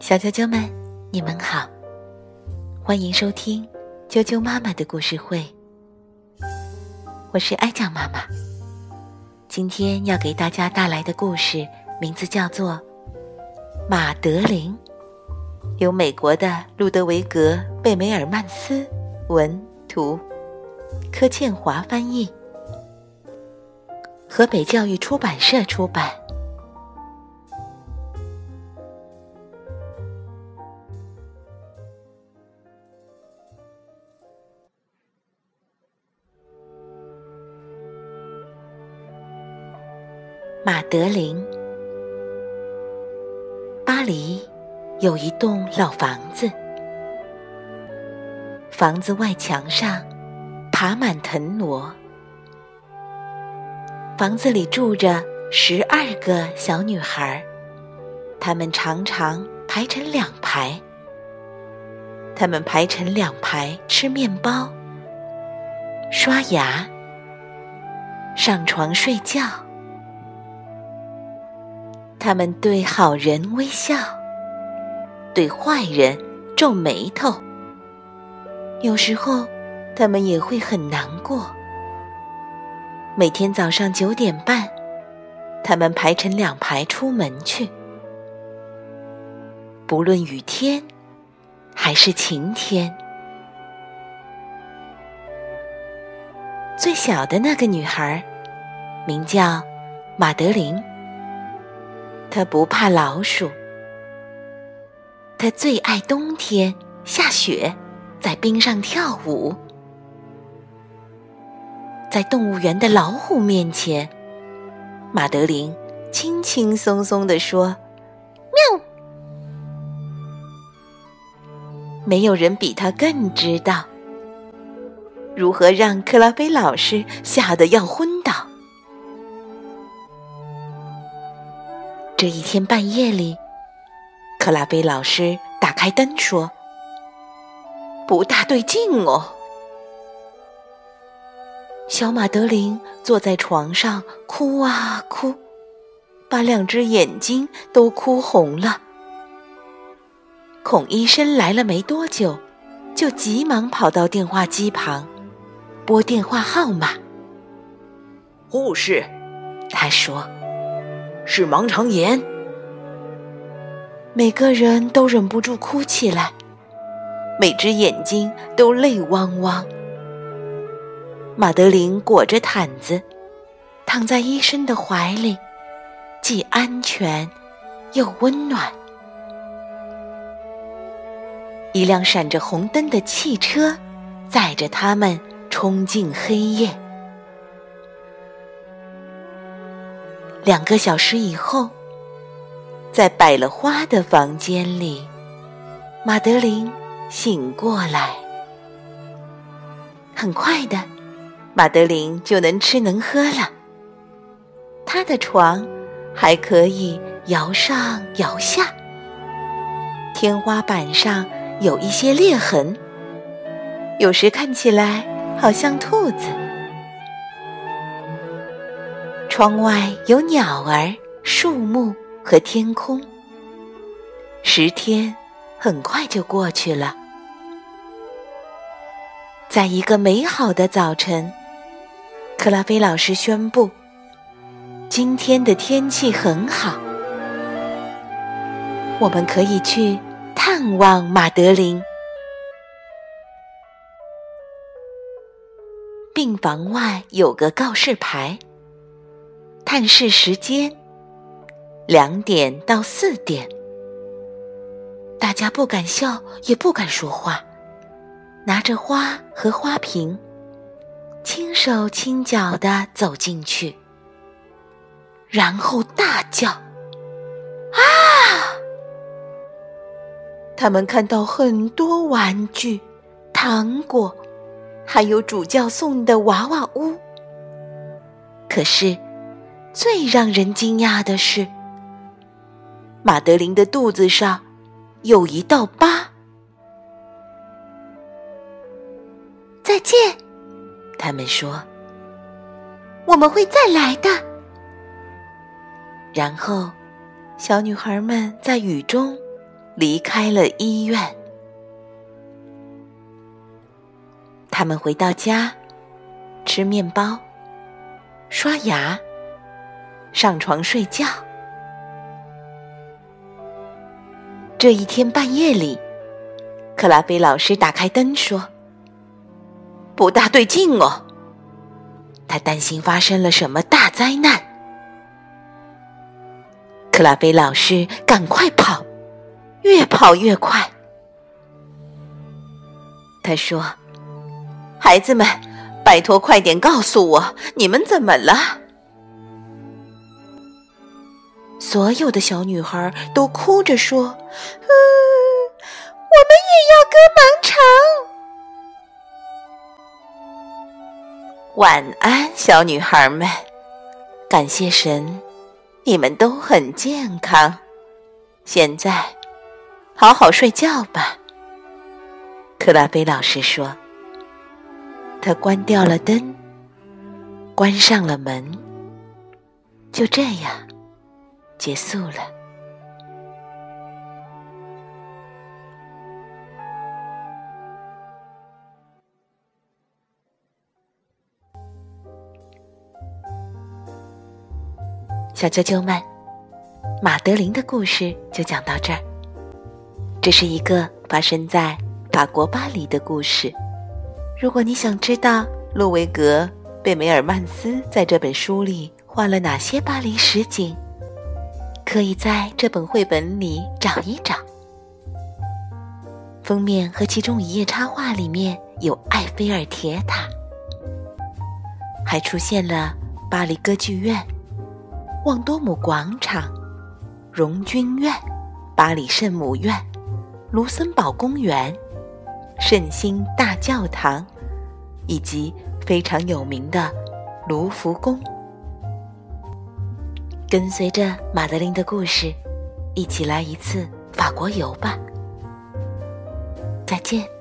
小啾啾们，你们好，欢迎收听啾啾妈妈的故事会。我是爱酱妈妈，今天要给大家带来的故事名字叫做《马德琳》，由美国的路德维格·贝梅尔曼斯文图，柯倩华翻译，河北教育出版社出版。马德琳，巴黎有一栋老房子，房子外墙上爬满藤萝。房子里住着十二个小女孩，她们常常排成两排。她们排成两排吃面包、刷牙、上床睡觉。他们对好人微笑，对坏人皱眉头。有时候，他们也会很难过。每天早上九点半，他们排成两排出门去。不论雨天还是晴天，最小的那个女孩名叫马德琳。他不怕老鼠，他最爱冬天下雪，在冰上跳舞。在动物园的老虎面前，马德琳轻轻松松地说：“喵。”没有人比他更知道如何让克拉菲老师吓得要昏倒。这一天半夜里，克拉贝老师打开灯说：“不大对劲哦。”小马德琳坐在床上哭啊哭，把两只眼睛都哭红了。孔医生来了没多久，就急忙跑到电话机旁，拨电话号码。护士，他说。是盲肠炎，每个人都忍不住哭起来，每只眼睛都泪汪汪。马德琳裹着毯子，躺在医生的怀里，既安全又温暖。一辆闪着红灯的汽车载着他们冲进黑夜。两个小时以后，在摆了花的房间里，马德琳醒过来。很快的，马德琳就能吃能喝了。她的床还可以摇上摇下，天花板上有一些裂痕，有时看起来好像兔子。窗外有鸟儿、树木和天空。十天很快就过去了。在一个美好的早晨，克拉菲老师宣布：“今天的天气很好，我们可以去探望马德琳。”病房外有个告示牌。探视时间两点到四点，大家不敢笑，也不敢说话，拿着花和花瓶，轻手轻脚的走进去，然后大叫：“啊！”他们看到很多玩具、糖果，还有主教送的娃娃屋，可是。最让人惊讶的是，马德琳的肚子上有一道疤。再见，他们说：“我们会再来的。”然后，小女孩们在雨中离开了医院。他们回到家，吃面包，刷牙，上床睡觉。这一天半夜里，克拉菲老师打开灯说：“不大对劲哦。”他担心发生了什么大灾难。克拉菲老师赶快跑，越跑越快。他说：“孩子们，拜托快点告诉我，你们怎么了？”所有的小女孩都哭着说：“嗯，我们也要割盲肠。”晚安，小女孩们，感谢神，你们都很健康。现在，好好睡觉吧。克拉菲老师说。他关掉了灯，关上了门，就这样结束了。小啾啾们，马德琳的故事就讲到这儿。这是一个发生在法国巴黎的故事。如果你想知道路维格·贝梅尔曼斯在这本书里画了哪些巴黎实景，可以在这本绘本里找一找。封面和其中一页插画里面有埃菲尔铁塔，还出现了巴黎歌剧院。旺多姆广场、荣军院、巴黎圣母院、卢森堡公园、圣心大教堂，以及非常有名的卢浮宫。跟随着马德琳的故事，一起来一次法国游吧！再见。